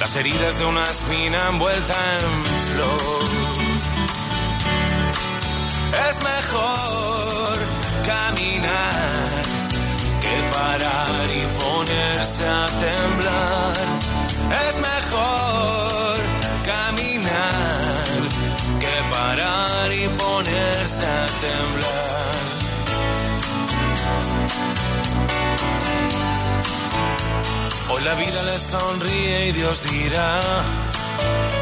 las heridas de una espina envuelta en flor. Es mejor caminar que parar y ponerse a temblar. Es mejor La vida les sonríe y Dios dirá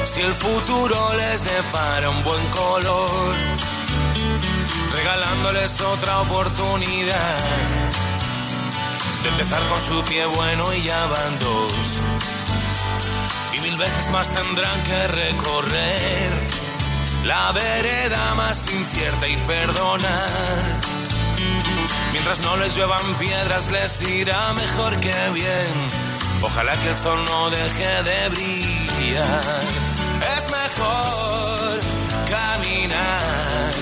si el futuro les depara un buen color, regalándoles otra oportunidad de empezar con su pie bueno y ya van dos. Y mil veces más tendrán que recorrer la vereda más incierta y perdonar. Mientras no les lluevan piedras les irá mejor que bien Ojalá que el sol no deje de brillar. Es mejor caminar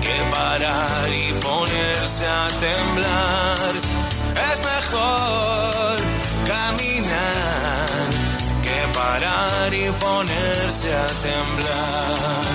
que parar y ponerse a temblar. Es mejor caminar que parar y ponerse a temblar.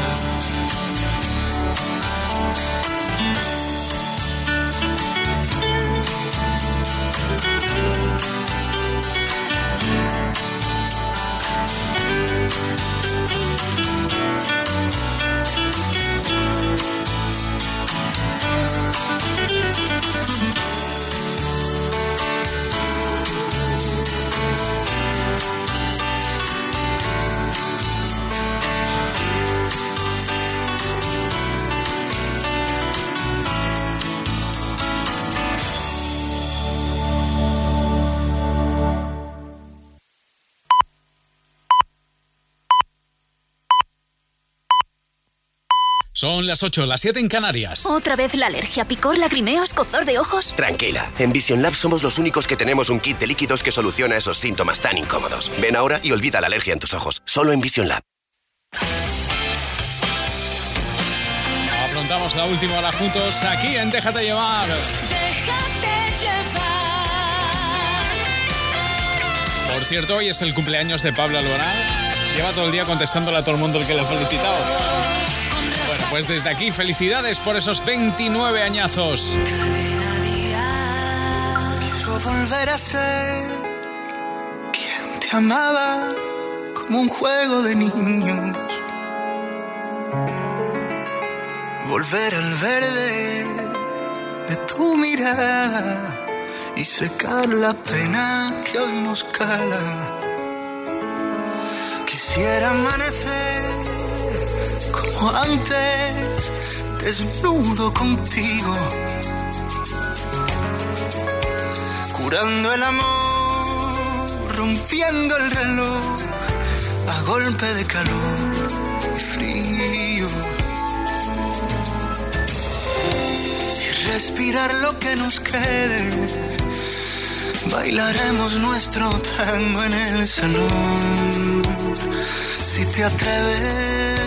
Son las 8, las 7 en Canarias. ¿Otra vez la alergia, picor, lagrimeo, escozor de ojos? Tranquila, en Vision Lab somos los únicos que tenemos un kit de líquidos que soluciona esos síntomas tan incómodos. Ven ahora y olvida la alergia en tus ojos. Solo en Vision Lab. Afrontamos la última hora juntos aquí en Déjate llevar. Déjate llevar. Por cierto, hoy es el cumpleaños de Pablo Alborán. Lleva todo el día contestándole a todo el mundo el que le ha felicitado. Pues desde aquí, felicidades por esos 29 añazos. Quiero volver a ser quien te amaba como un juego de niños. Volver al verde de tu mirada y secar la pena que hoy nos cala. Quisiera amanecer como antes, desnudo contigo, curando el amor, rompiendo el reloj a golpe de calor y frío. Y respirar lo que nos quede, bailaremos nuestro tango en el salón. Si te atreves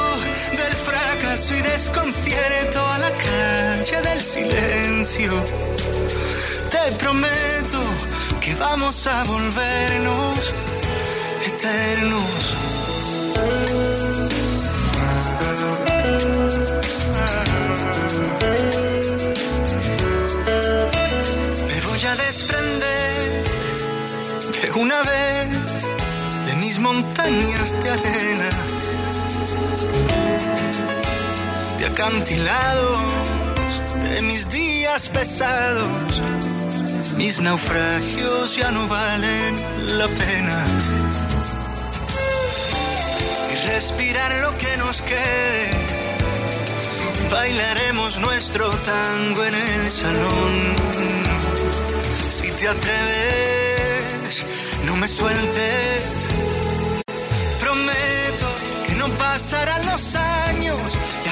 y desconcierto a la calle del silencio. Te prometo que vamos a volvernos eternos. Me voy a desprender de una vez de mis montañas de arena de acantilados, de mis días pesados. Mis naufragios ya no valen la pena. Y respirar lo que nos quede. Bailaremos nuestro tango en el salón. Si te atreves, no me sueltes pasarán los años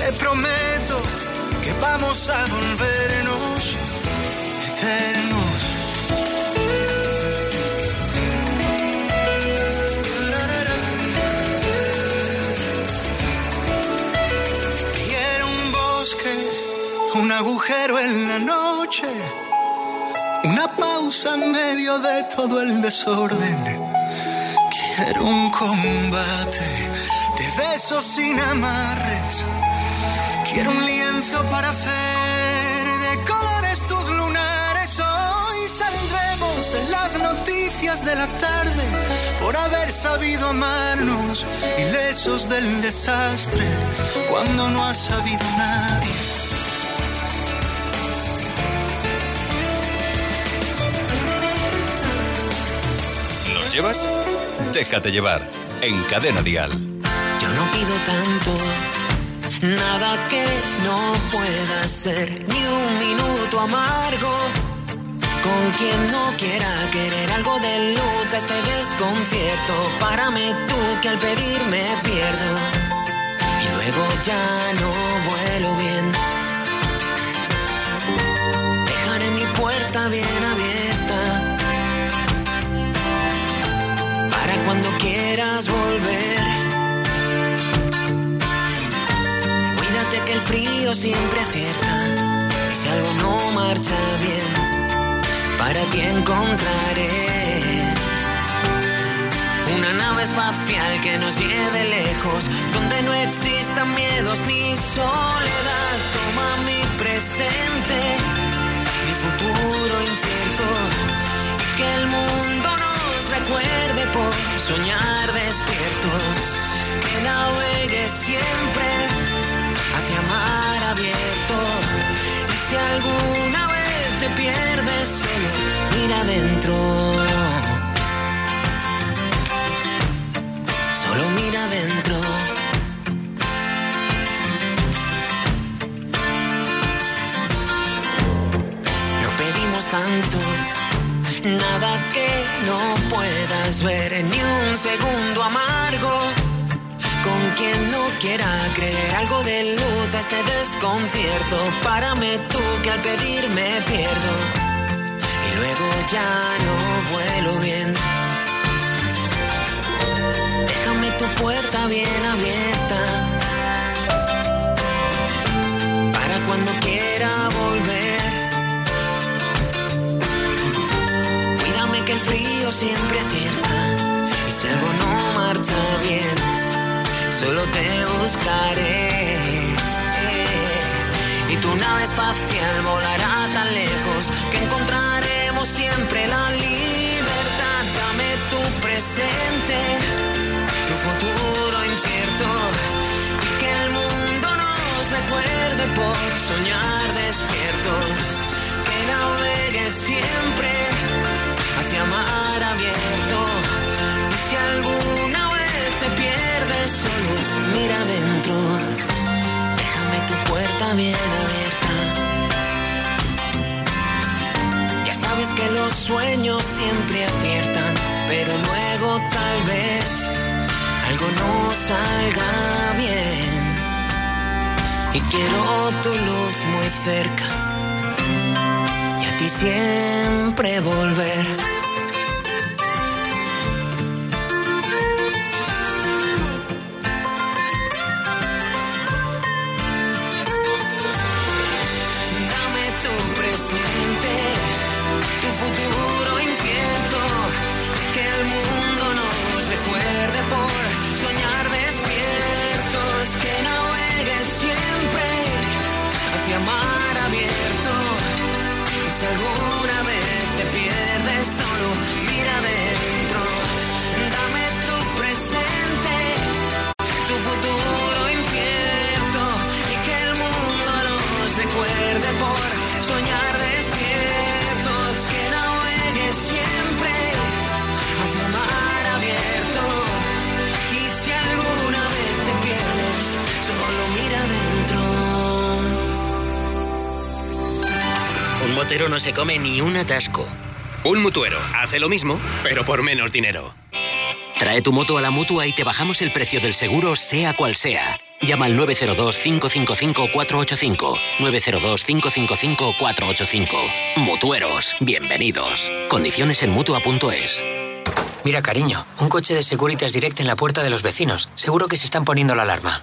Te prometo que vamos a volvernos eternos. Quiero un bosque, un agujero en la noche una pausa en medio de todo el desorden. Quiero un combate de besos sin amarres. Quiero un lienzo para hacer de colores tus lunares. Hoy saldremos en las noticias de la tarde por haber sabido amarnos, ilesos del desastre, cuando no ha sabido nadie llevas? Déjate llevar en Cadena Dial. Yo no pido tanto, nada que no pueda ser, ni un minuto amargo. Con quien no quiera querer algo de luz este desconcierto, párame tú que al pedir me pierdo y luego ya no vuelo bien. Dejaré mi puerta bien abierta cuando quieras volver. Que el frío siempre acierta. Y si algo no marcha bien, para ti encontraré una nave espacial que nos lleve lejos, donde no existan miedos ni soledad. Toma mi presente, mi futuro incierto, que el mundo recuerde por soñar despiertos, pierdes, solo mira adentro. Solo mira adentro. No pedimos tanto Nada que no puedas ver, ni un segundo amargo. Quien no quiera creer algo de luz a este desconcierto, párame tú que al pedir me pierdo. Y luego ya no vuelo bien. Déjame tu puerta bien abierta. Para cuando quiera volver el frío siempre acierta. Y si algo no marcha bien, solo te buscaré. Y tu nave espacial volará tan lejos que encontraremos siempre la libertad. Dame tu presente, tu futuro incierto. Y que el mundo nos recuerde por soñar despiertos. Que navegue siempre hacia mar abierto. Y si alguna solo mira adentro. Déjame tu puerta bien abierta. Ya sabes que los sueños siempre aciertan, pero luego tal vez algo no salga bien. Y quiero tu luz muy cerca y a ti siempre volver. Motero no se come ni un atasco. Un mutuero hace lo mismo, pero por menos dinero. Trae tu moto a la mutua y te bajamos el precio del seguro, sea cual sea. Llama al 902-555-485. 902-555-485. Mutueros, bienvenidos. Condiciones en mutua.es. Mira, cariño, un coche de Securitas Direct en la puerta de los vecinos. Seguro que se están poniendo la alarma.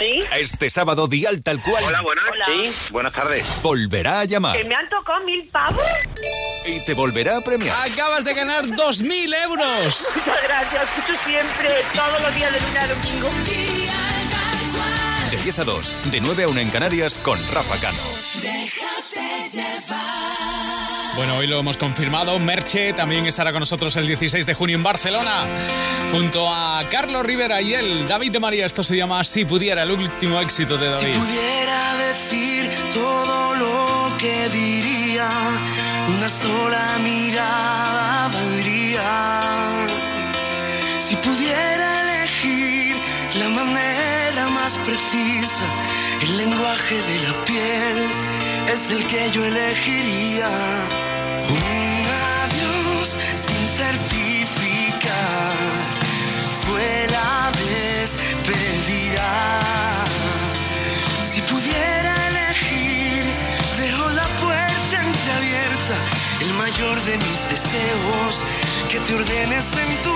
Este sábado, Dial tal cual. Hola, buenas. Sí, buenas tardes. Volverá a llamar. ¿Que me han tocado mil pavos? Y te volverá a premiar. Acabas de ganar 2.000 euros. Muchas gracias. Escucho siempre, todos los días de lunes a domingo. De 10 a 2, de 9 a 1 en Canarias con Rafa Cano. Déjate llevar. Bueno, hoy lo hemos confirmado. Merche también estará con nosotros el 16 de junio en Barcelona. Junto a Carlos Rivera y él, David de María. Esto se llama Si pudiera, el último éxito de David. Si pudiera decir todo lo que diría, una sola mirada valdría. Si pudiera elegir la manera más precisa, el lenguaje de la piel es el que yo elegiría. Un adiós sin certificar fue la despedida. Si pudiera elegir, dejo la puerta entreabierta, el mayor de mis deseos, que te ordenes en tu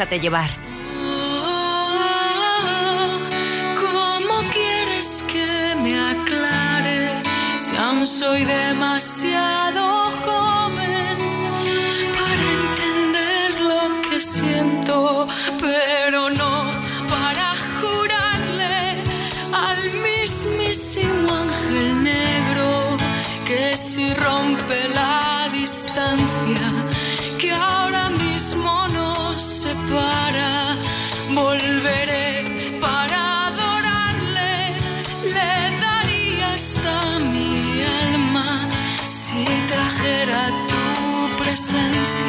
Déjate llevar. ¿Cómo quieres que me aún soy demasiado joven para entender lo que siento, pero no para jurarle al mismísimo ángel negro que si rompe la distancia tu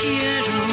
quiero.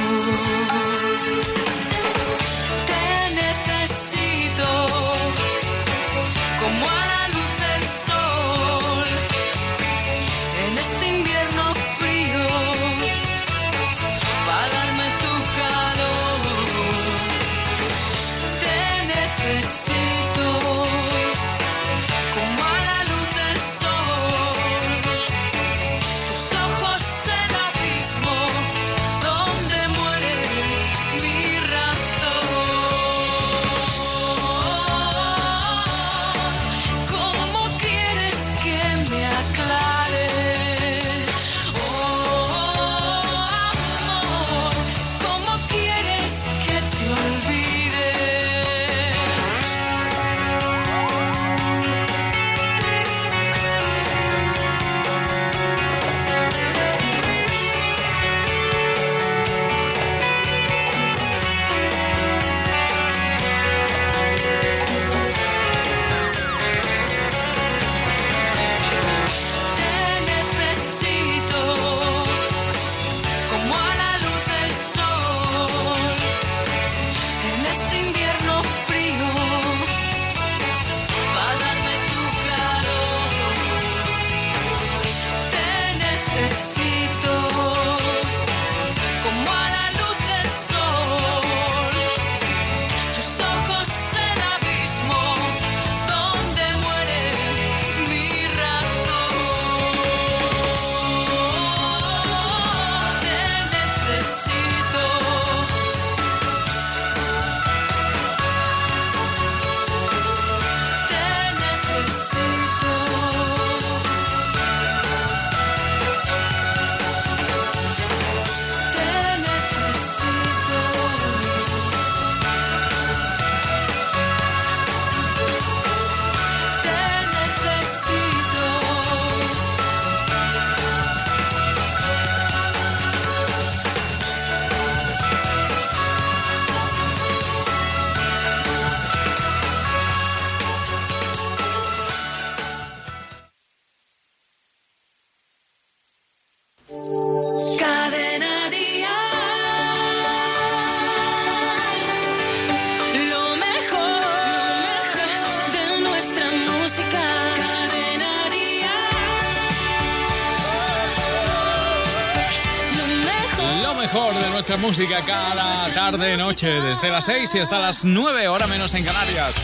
Música cada tarde, noche, desde las 6 y hasta las 9, hora menos en Canarias.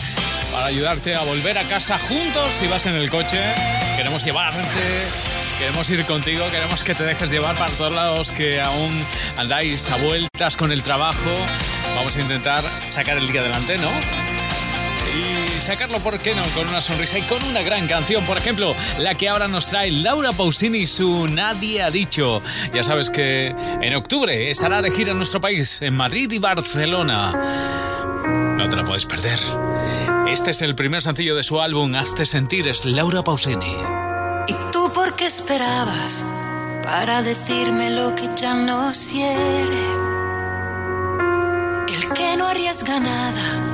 Para ayudarte a volver a casa juntos si vas en el coche. Queremos llevarte, queremos ir contigo, queremos que te dejes llevar para todos los que aún andáis a vueltas con el trabajo. Vamos a intentar sacar el día adelante, ¿no? Y sacarlo, ¿por qué no? Con una sonrisa y con una gran canción. Por ejemplo, la que ahora nos trae Laura Pausini su Nadie ha dicho. Ya sabes que en octubre estará de gira en nuestro país, en Madrid y Barcelona. No te la puedes perder. Este es el primer sencillo de su álbum Hazte Sentir, es Laura Pausini. ¿Y tú por qué esperabas para decirme lo que ya no quiere? El que no arriesga nada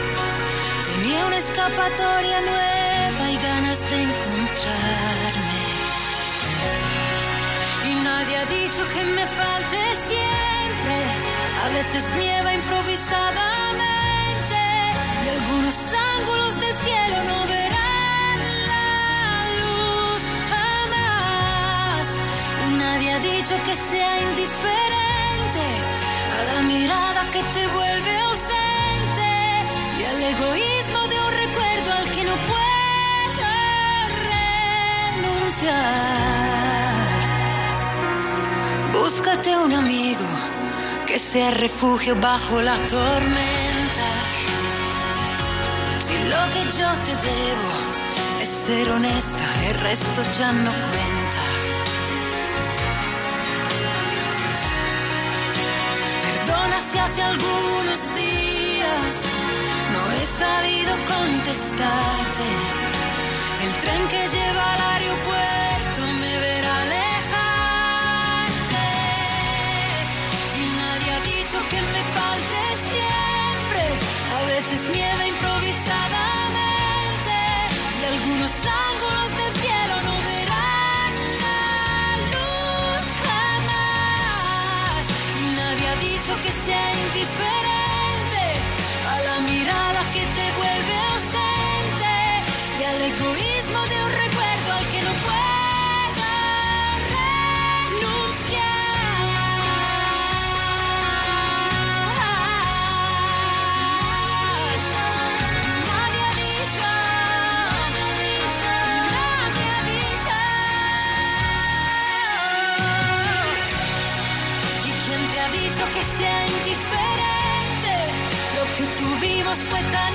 Tenía una escapatoria nueva y ganas de encontrarme. Y nadie ha dicho que me falte siempre. A veces nieva improvisadamente y algunos ángulos del cielo no verán la luz jamás. Y nadie ha dicho que sea indiferente a la mirada que te vuelve ausente y al egoísmo no puedo renunciar. Búscate un amigo que sea refugio bajo la tormenta. Si lo que yo te debo es ser honesta, el resto ya no cuenta. Perdona si hace algunos días contestarte. El tren que lleva al aeropuerto me verá alejarte. Y nadie ha dicho que me falte siempre. A veces nieva improvisadamente. Y algunos ángulos del cielo no verán la luz jamás. Y nadie ha dicho que sea indiferente egoísmo de un recuerdo al que no puedo renunciar. Nadie ha dicho, nadie ha dicho. ¿Y quién te ha dicho que sea indiferente? Lo que tuvimos fue tan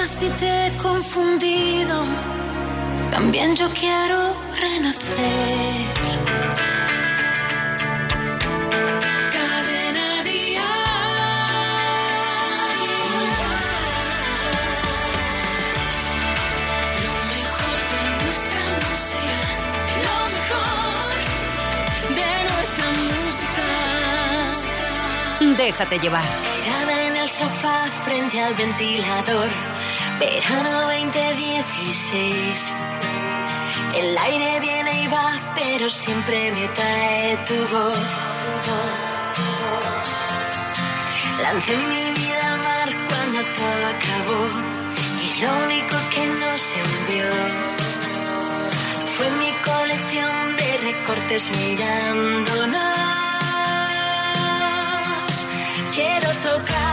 Perdona si te he confundido. También yo quiero renacer. Cadena Lo mejor de nuestra música, lo mejor de nuestra música. Déjate llevar. Tirada en el sofá frente al ventilador. Verano 2016. El aire viene y va, pero siempre me trae tu voz. Lancé mi vida al mar cuando todo acabó. Y lo único que nos envió fue mi colección de recortes mirándonos. Quiero tocar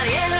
nadie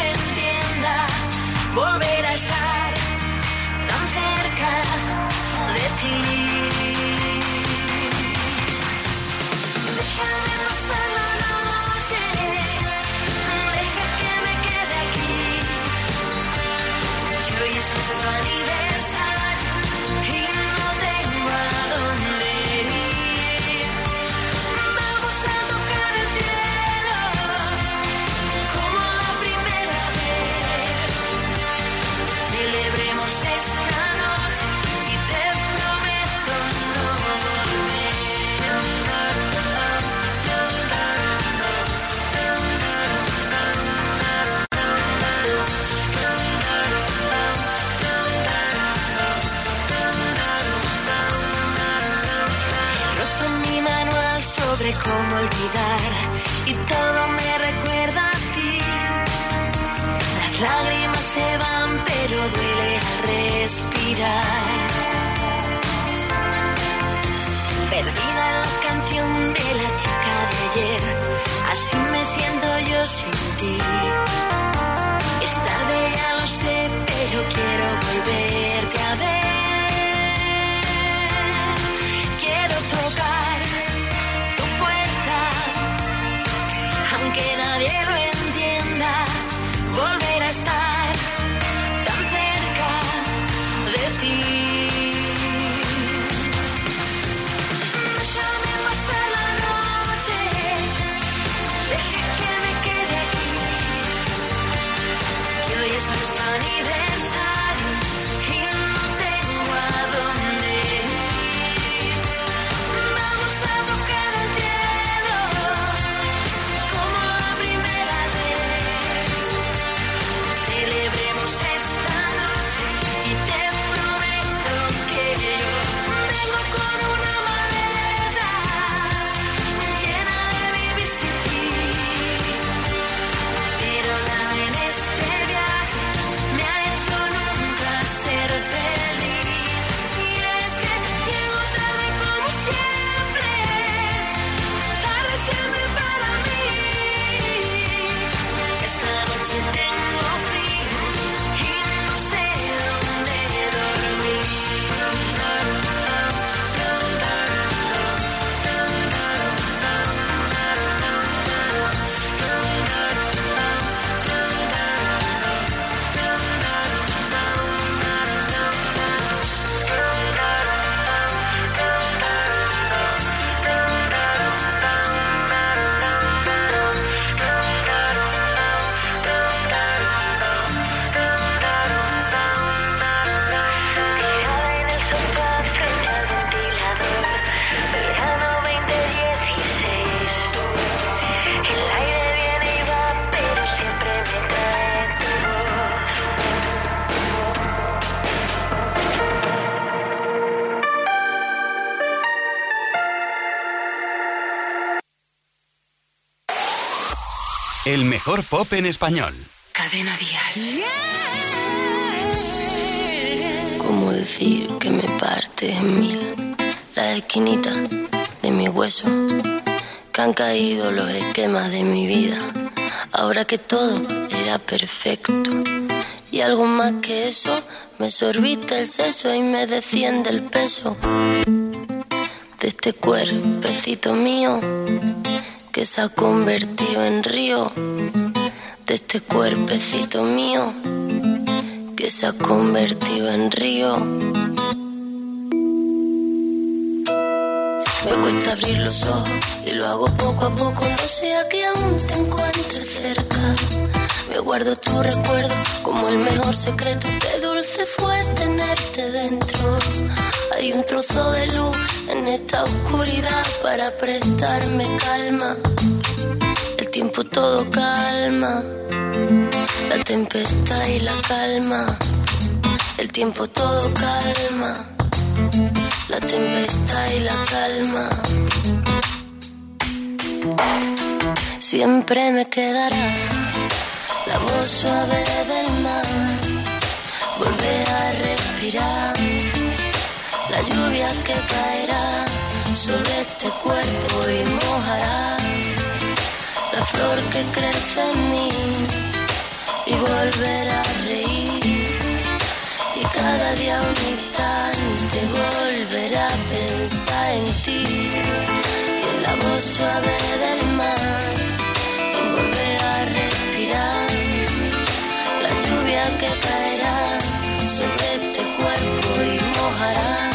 mejor pop en español. Cadena Dial. ¿Cómo decir que me parte en mil la esquinita de mi hueso? Que han caído los esquemas de mi vida. Ahora que todo era perfecto. Y algo más que eso, me sorbiste el seso y me desciende el peso de este cuerpecito mío que se ha convertido en río de este cuerpecito mío que se ha convertido en río. Me cuesta abrir los ojos y lo hago poco a poco, no sea que aún te encuentre cerca. Me guardo tu recuerdo como el mejor secreto, qué dulce fue tenerte dentro. Hay un trozo de luz en esta oscuridad para prestarme calma. El tiempo todo calma, la tempestad y la calma. El tiempo todo calma, la tempestad y la calma. Siempre me quedará suave del mar, volver a respirar, la lluvia que caerá sobre este cuerpo y mojará. La flor que crece en mí y volver a reír. Y cada día un instante volver a pensar en ti. Y en la voz suave del mar que caerá sobre este cuerpo y mojará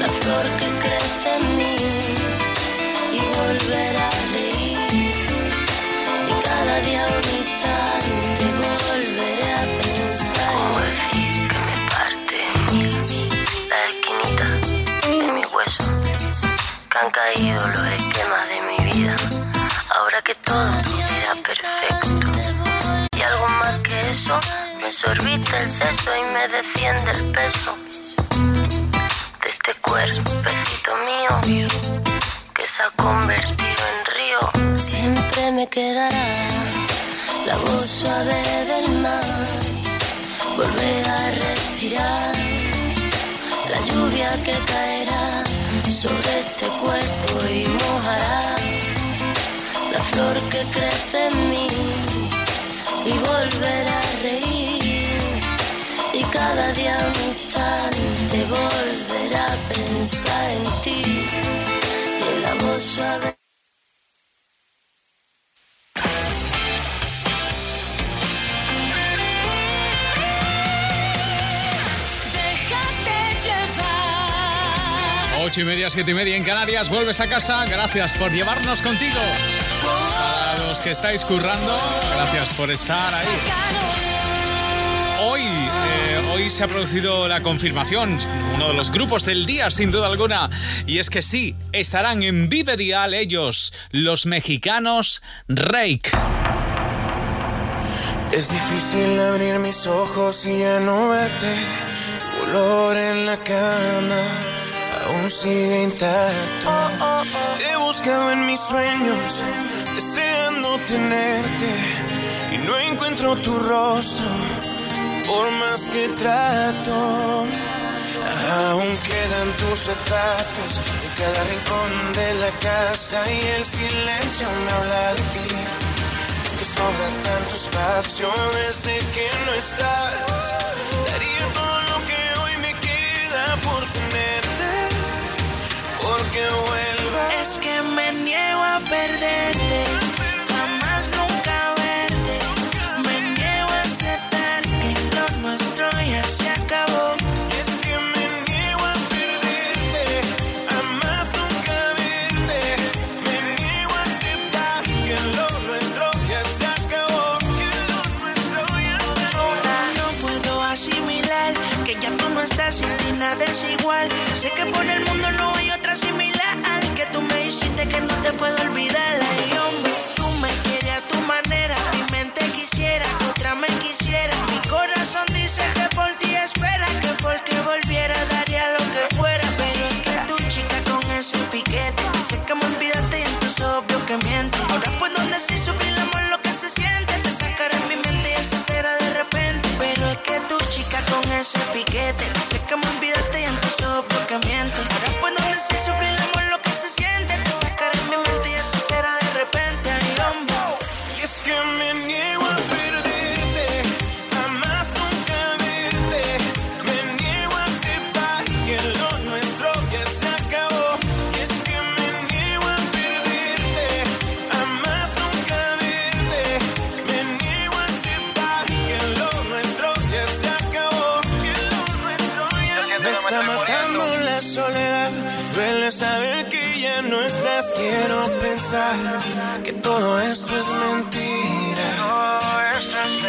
la flor que crece en mí y volver a reír. Y cada día un instante volveré a pensar ¿Cómo decir que me parte la esquinita de mi hueso. Que han caído los esquemas de mi vida. Ahora que todo eso sorbiste el seso y me desciende el peso de este cuerpecito mío que se ha convertido en río. Siempre me quedará la voz suave del mar, volver a respirar, la lluvia que caerá sobre este cuerpo y mojará la flor que crece en mí y volver a reír. Y cada día un instante volver a pensar en ti. Y en la voz suave Ocho y media, siete y media en Canarias, vuelves a casa. Gracias por llevarnos contigo. Para los que estáis currando, gracias por estar ahí. Hoy, eh, hoy se ha producido la confirmación, uno de los grupos del día, sin duda alguna. Y es que sí, estarán en Vive Dial ellos, los mexicanos Rake. Es difícil abrir mis ojos y ya no verte. Olor en la cama aún sigue intacto. Te he buscado en mis sueños, deseando tenerte. Y no encuentro tu rostro, por más que trato. Aún quedan tus retratos de cada rincón de la casa y el silencio me habla de ti. Es que sobra tanto espacio desde que no estás. Daría todo lo que hoy me queda por tenerte, puedo olvidar. Ay, hombre, tú me quieres a tu manera. Mi mente quisiera, otra me quisiera. Quiero pensar que todo esto es mentira.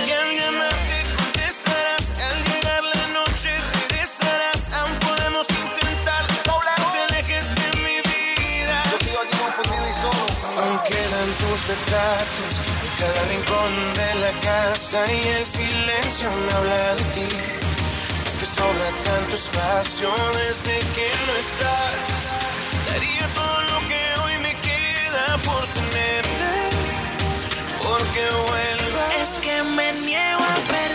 Y al llamarte contestarás. Al llegar la noche regresarás. Aún podemos intentar. No te alejes de mi vida. Aún quedan tus retratos de cada rincón de la casa y el silencio me habla de ti. Es que sobra tanto espacio desde que no estás. Porque vuelvas. Es que me niego a perderte,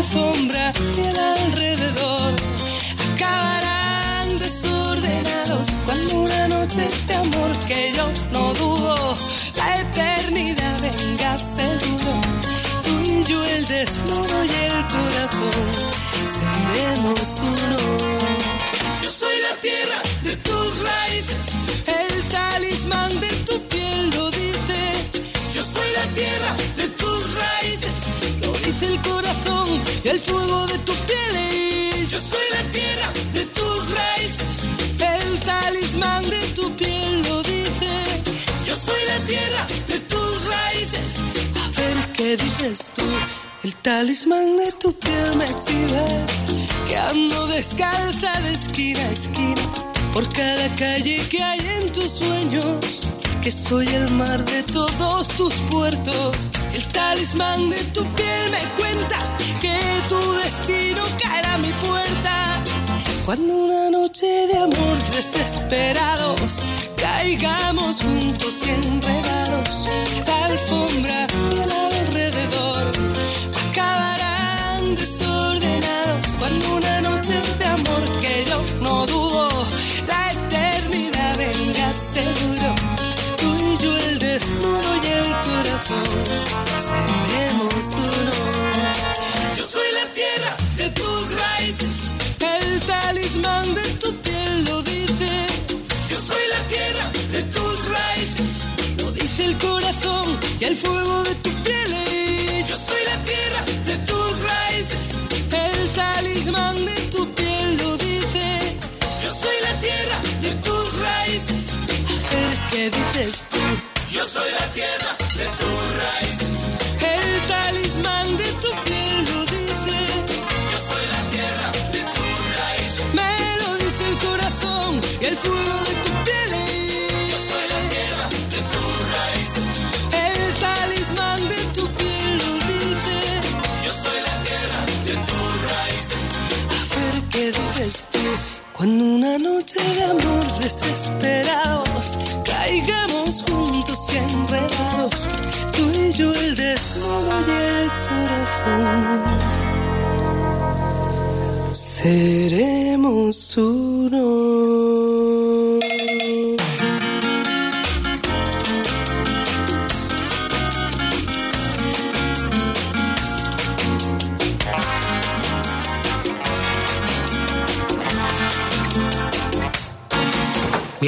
alfombra y el alrededor acabarán desordenados. Cuando una noche de amor que yo no dudo, la eternidad venga seguro. Tú y yo el desnudo y el corazón. Seremos uno. Yo soy la tierra de tus raíces, el talismán de tu piel lo dice. Yo soy la tierra de tus raíces, lo dice el corazón el fuego de tu piel. Yo soy la tierra de tus raíces, el talismán de tu piel lo dice. Yo soy la tierra de tus raíces. A ver qué dices tú. El talismán de tu piel me exhibe que ando descalza de esquina a esquina por cada calle que hay en tus sueños, que soy el mar de todos tus puertos. El talismán de tu piel me cuenta tu destino caerá a mi puerta. Cuando una noche de amor desesperados caigamos juntos y enredados, la alfombra y el y el fuego de tu piel. Yo soy la tierra de tus raíces, el talismán de tu piel lo dice. Yo soy la tierra de tus raíces. A ver qué dices tú. Yo soy la tierra Cuando una noche de amor desesperados caigamos juntos y enredados, tú y yo el desnudo y el corazón. Seremos uno.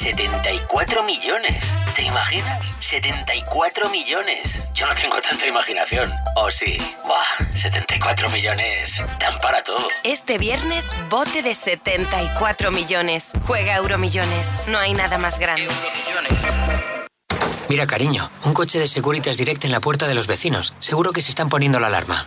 74 millones. ¿Te imaginas? 74 millones. Yo no tengo tanta imaginación. ¿O sí? Buah, 74 millones. Dan para todo. Este viernes, bote de 74 millones. Juega Euromillones. No hay nada más grande. Mira, cariño, un coche de Securitas Direct en la puerta de los vecinos. Seguro que se están poniendo la alarma.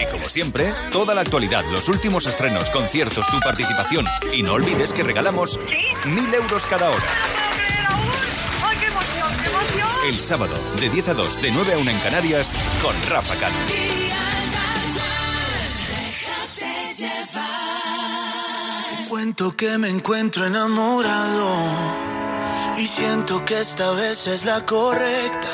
Y como siempre, toda la actualidad, los últimos estrenos, conciertos, tu participación. Y no olvides que regalamos mil euros cada hora. ¡Ay, qué emoción, qué emoción! El sábado, de 10 a 2, de 9 a 1 en Canarias, con Rafa Cano. Te cuento que me encuentro enamorado y siento que esta vez es la correcta.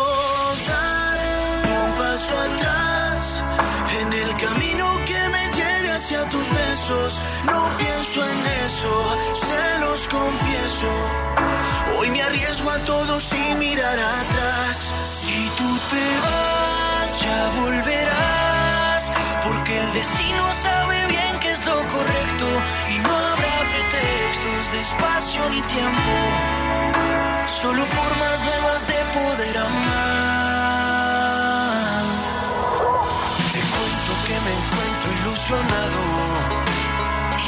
sin mirar atrás. Si tú te vas, ya volverás. Porque el destino sabe bien que es lo correcto y no habrá pretextos de espacio ni tiempo. Solo formas nuevas de poder amar. Te cuento que me encuentro ilusionado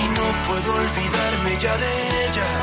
y no puedo olvidarme ya de ella.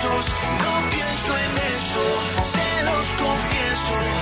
No pienso en eso, se los confieso.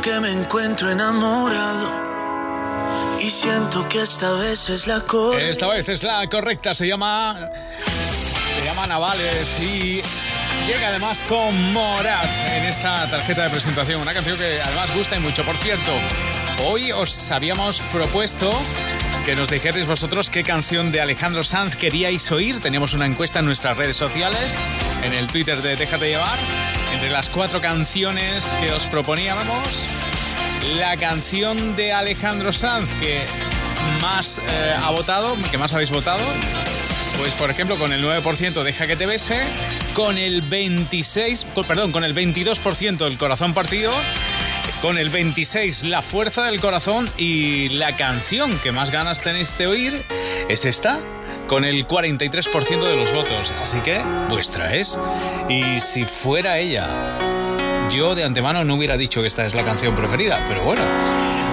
que me encuentro enamorado. Y siento que esta vez es la correcta. Esta vez es la correcta, se llama. Se llama Navales y llega además con Morat en esta tarjeta de presentación. Una canción que además gusta y mucho. Por cierto, hoy os habíamos propuesto que nos dijerais vosotros qué canción de Alejandro Sanz queríais oír. Teníamos una encuesta en nuestras redes sociales, en el Twitter de Déjate llevar. Entre las cuatro canciones que os proponíamos, la canción de Alejandro Sanz que más eh, ha votado, que más habéis votado, pues por ejemplo con el 9% Deja que te bese, con el 26, con- perdón, con el 22% El corazón partido, con el 26 La fuerza del corazón y la canción que más ganas tenéis de oír es esta. Con el 43% de los votos. Así que vuestra es. Y si fuera ella, yo de antemano no hubiera dicho que esta es la canción preferida, pero bueno,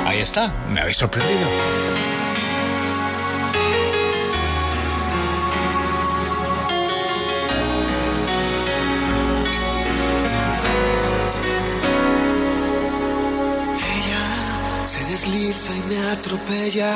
ahí está, me habéis sorprendido. Ella se desliza y me atropella.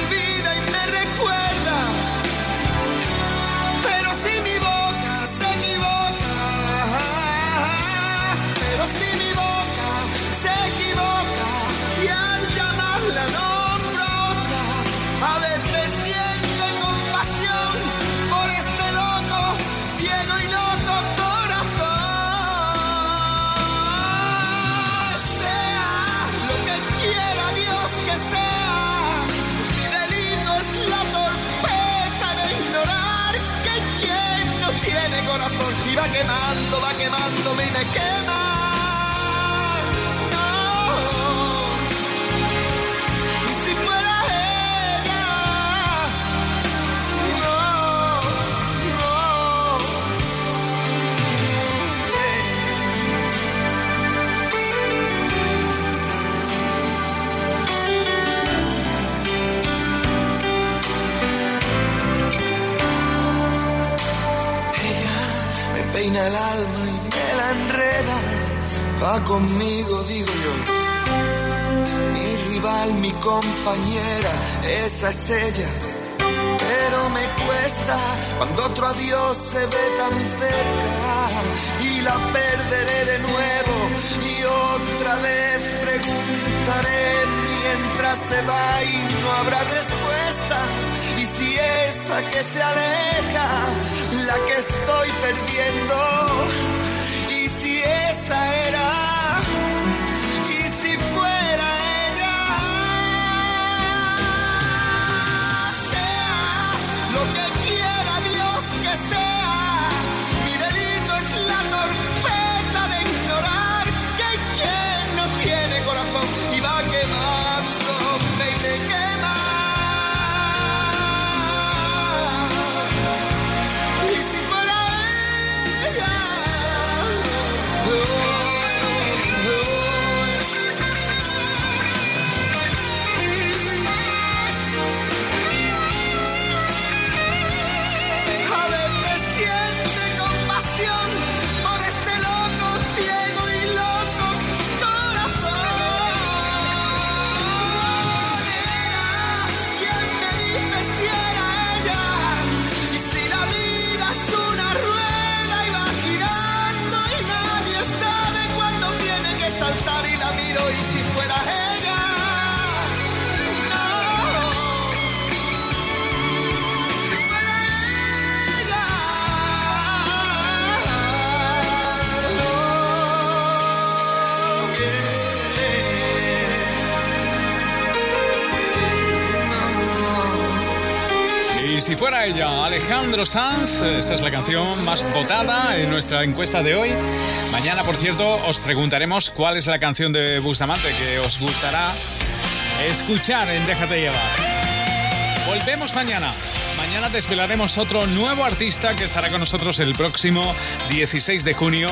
va quemando, va quemándome y me quema. El alma y me la enreda. Va conmigo, digo yo. Mi rival, mi compañera, esa es ella. Pero me cuesta cuando otro adiós se ve tan cerca y la perderé de nuevo y otra vez preguntaré mientras se va y no habrá respuesta. Esa que se aleja, la que estoy perdiendo, y si esa era, fuera ella, Alejandro Sanz, esa es la canción más votada en nuestra encuesta de hoy. Mañana, por cierto, os preguntaremos cuál es la canción de Bustamante que os gustará escuchar en Déjate llevar. Volvemos mañana. Mañana desvelaremos otro nuevo artista que estará con nosotros el próximo 16 de junio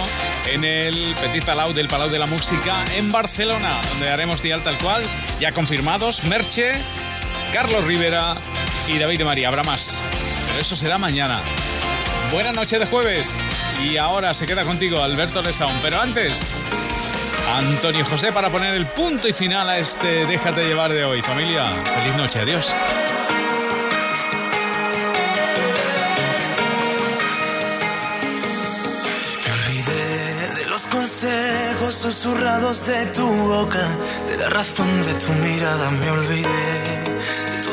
en el Petit Palau del Palau de la Música en Barcelona, donde haremos día tal cual, ya confirmados, Merche, Carlos Rivera y David de María. Habrá más, pero eso será mañana. Buena noche de jueves y ahora se queda contigo Alberto Lezaun, pero antes... Antonio José para poner el punto y final a este Déjate llevar de hoy. Familia, feliz noche, adiós. Consejos susurrados de tu boca, de la razón de tu mirada me olvidé,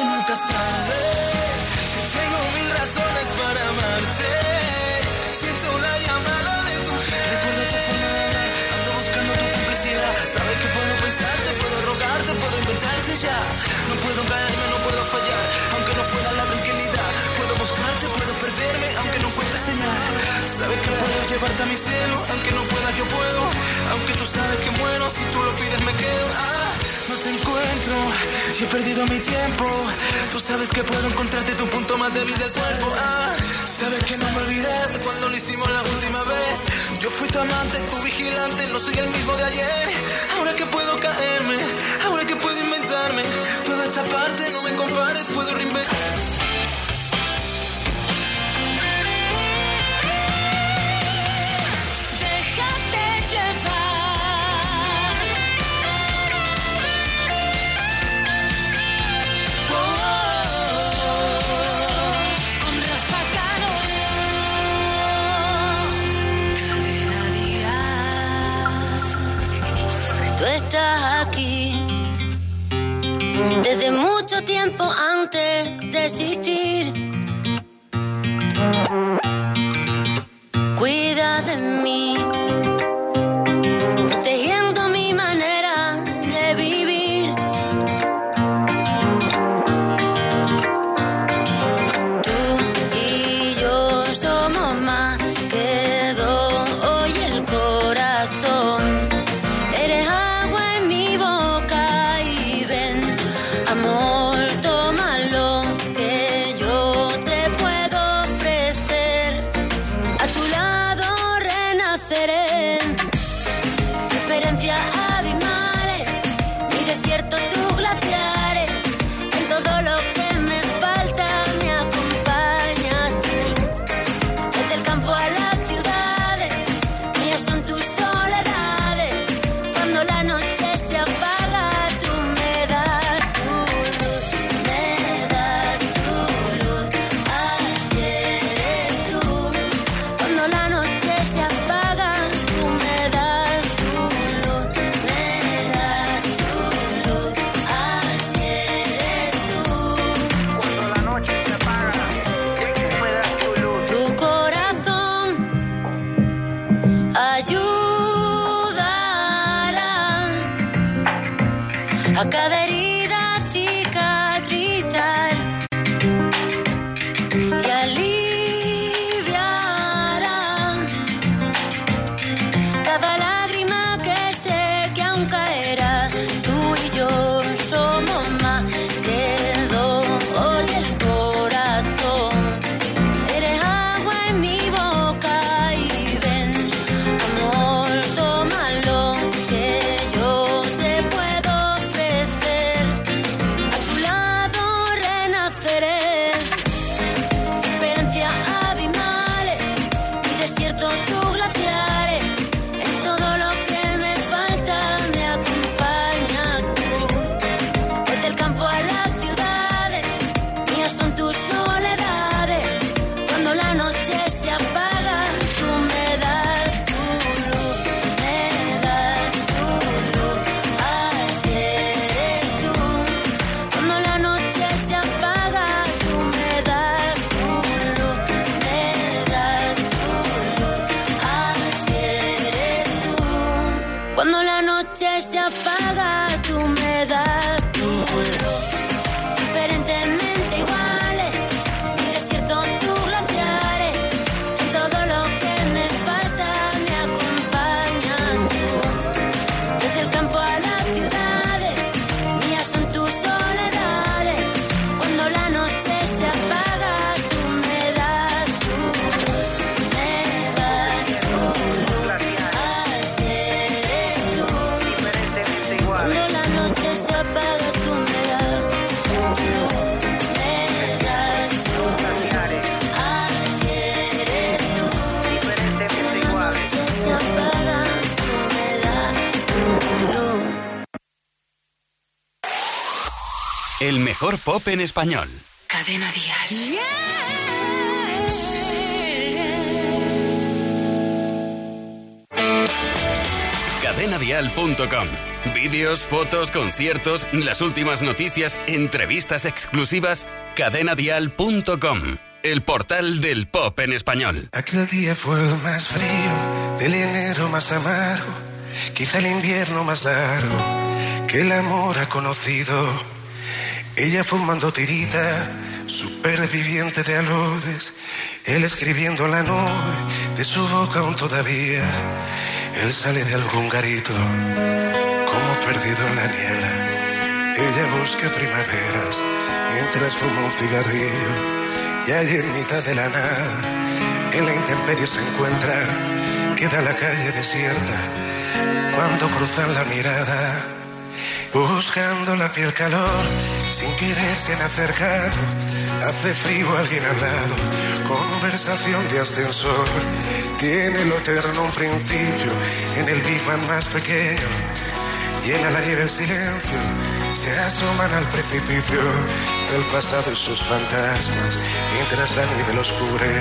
nunca es tengo mil razones para amarte. Siento la llamada Recuerdo tu forma de hablar, ando buscando tu complicidad. Sabes que puedo pensarte, puedo rogarte, puedo inventarte ya. No puedo caerme, no puedo fallar, aunque no fuera la tranquilidad. Puedo buscarte, puedo perderme, aunque no fuerte señal. Sabes que puedo llevarte a mi cielo, aunque no pueda, yo puedo. Aunque tú sabes que muero, si tú lo pides, me quedo. No te encuentro y he perdido mi tiempo. Tú sabes que puedo encontrarte tu punto más débil del cuerpo. Ah, sabes que no me olvidé de cuando lo hicimos la última vez. Yo fui tu amante, tu vigilante, no soy el mismo de ayer. Ahora que puedo caerme, ahora que puedo inventarme. Toda esta parte no me compares, puedo reinventar. Desde mucho tiempo pop en español. Cadena Dial. Cadenadial.com. Vídeos, fotos, conciertos, las últimas noticias, entrevistas exclusivas. Cadenadial.com. El portal del pop en español. Aquel día fue el más frío, del enero más amargo, quizá el invierno más largo que el amor ha conocido. Ella fumando tirita, superviviente de aludes, él escribiendo la nube de su boca aún todavía. Él sale de algún garito, como perdido en la niebla. Ella busca primaveras mientras fuma un cigarrillo. Y allí en mitad de la nada, en la intemperie se encuentra, queda la calle desierta. Cuando cruzan la mirada, buscando la piel calor, sin querer se han acercado. Hace frío alguien al lado, conversación de ascensor. Tiene lo eterno un principio en el Big más pequeño. Llena la nieve el silencio, se asoman al precipicio del pasado y sus fantasmas, mientras la nieve los cubre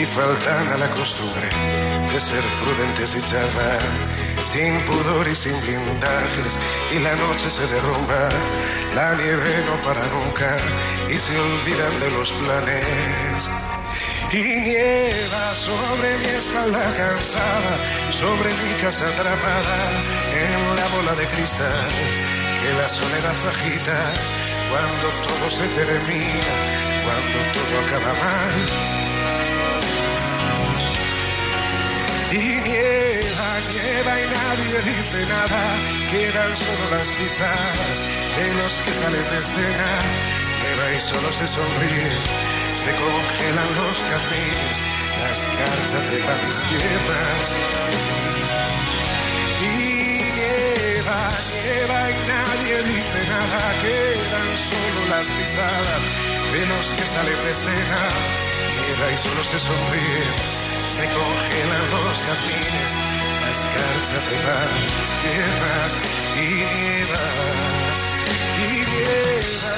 y faltan a la costumbre de ser prudentes y charlar, sin pudor y sin blindajes, y la noche se derrumba, la nieve no para nunca y se olvidan de los planes y nieva sobre mi espalda cansada, sobre mi casa atrapada en la bola de cristal que la soledad agita cuando todo se termina, cuando todo acaba mal. Y nieva, nieva y nadie dice nada, quedan solo las pisadas de los que salen de escena, nieva y solo se sonríe se congelan los cafés, la escarcha trepa mis piernas. Y nieva, nieva y nadie dice nada, quedan solo las pisadas de los que salen de escena. Nieva y solo se sonríe, se congelan los jazmines, la escarcha trepa mis piernas. Y nieva, y nieva.